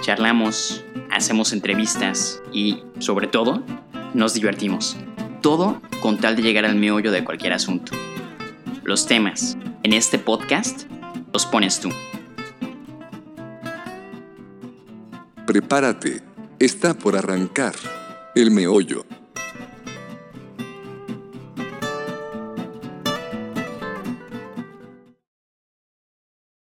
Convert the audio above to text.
charlamos, hacemos entrevistas y, sobre todo, nos divertimos. Todo con tal de llegar al meollo de cualquier asunto. Los temas en este podcast los pones tú. Prepárate, está por arrancar el meollo.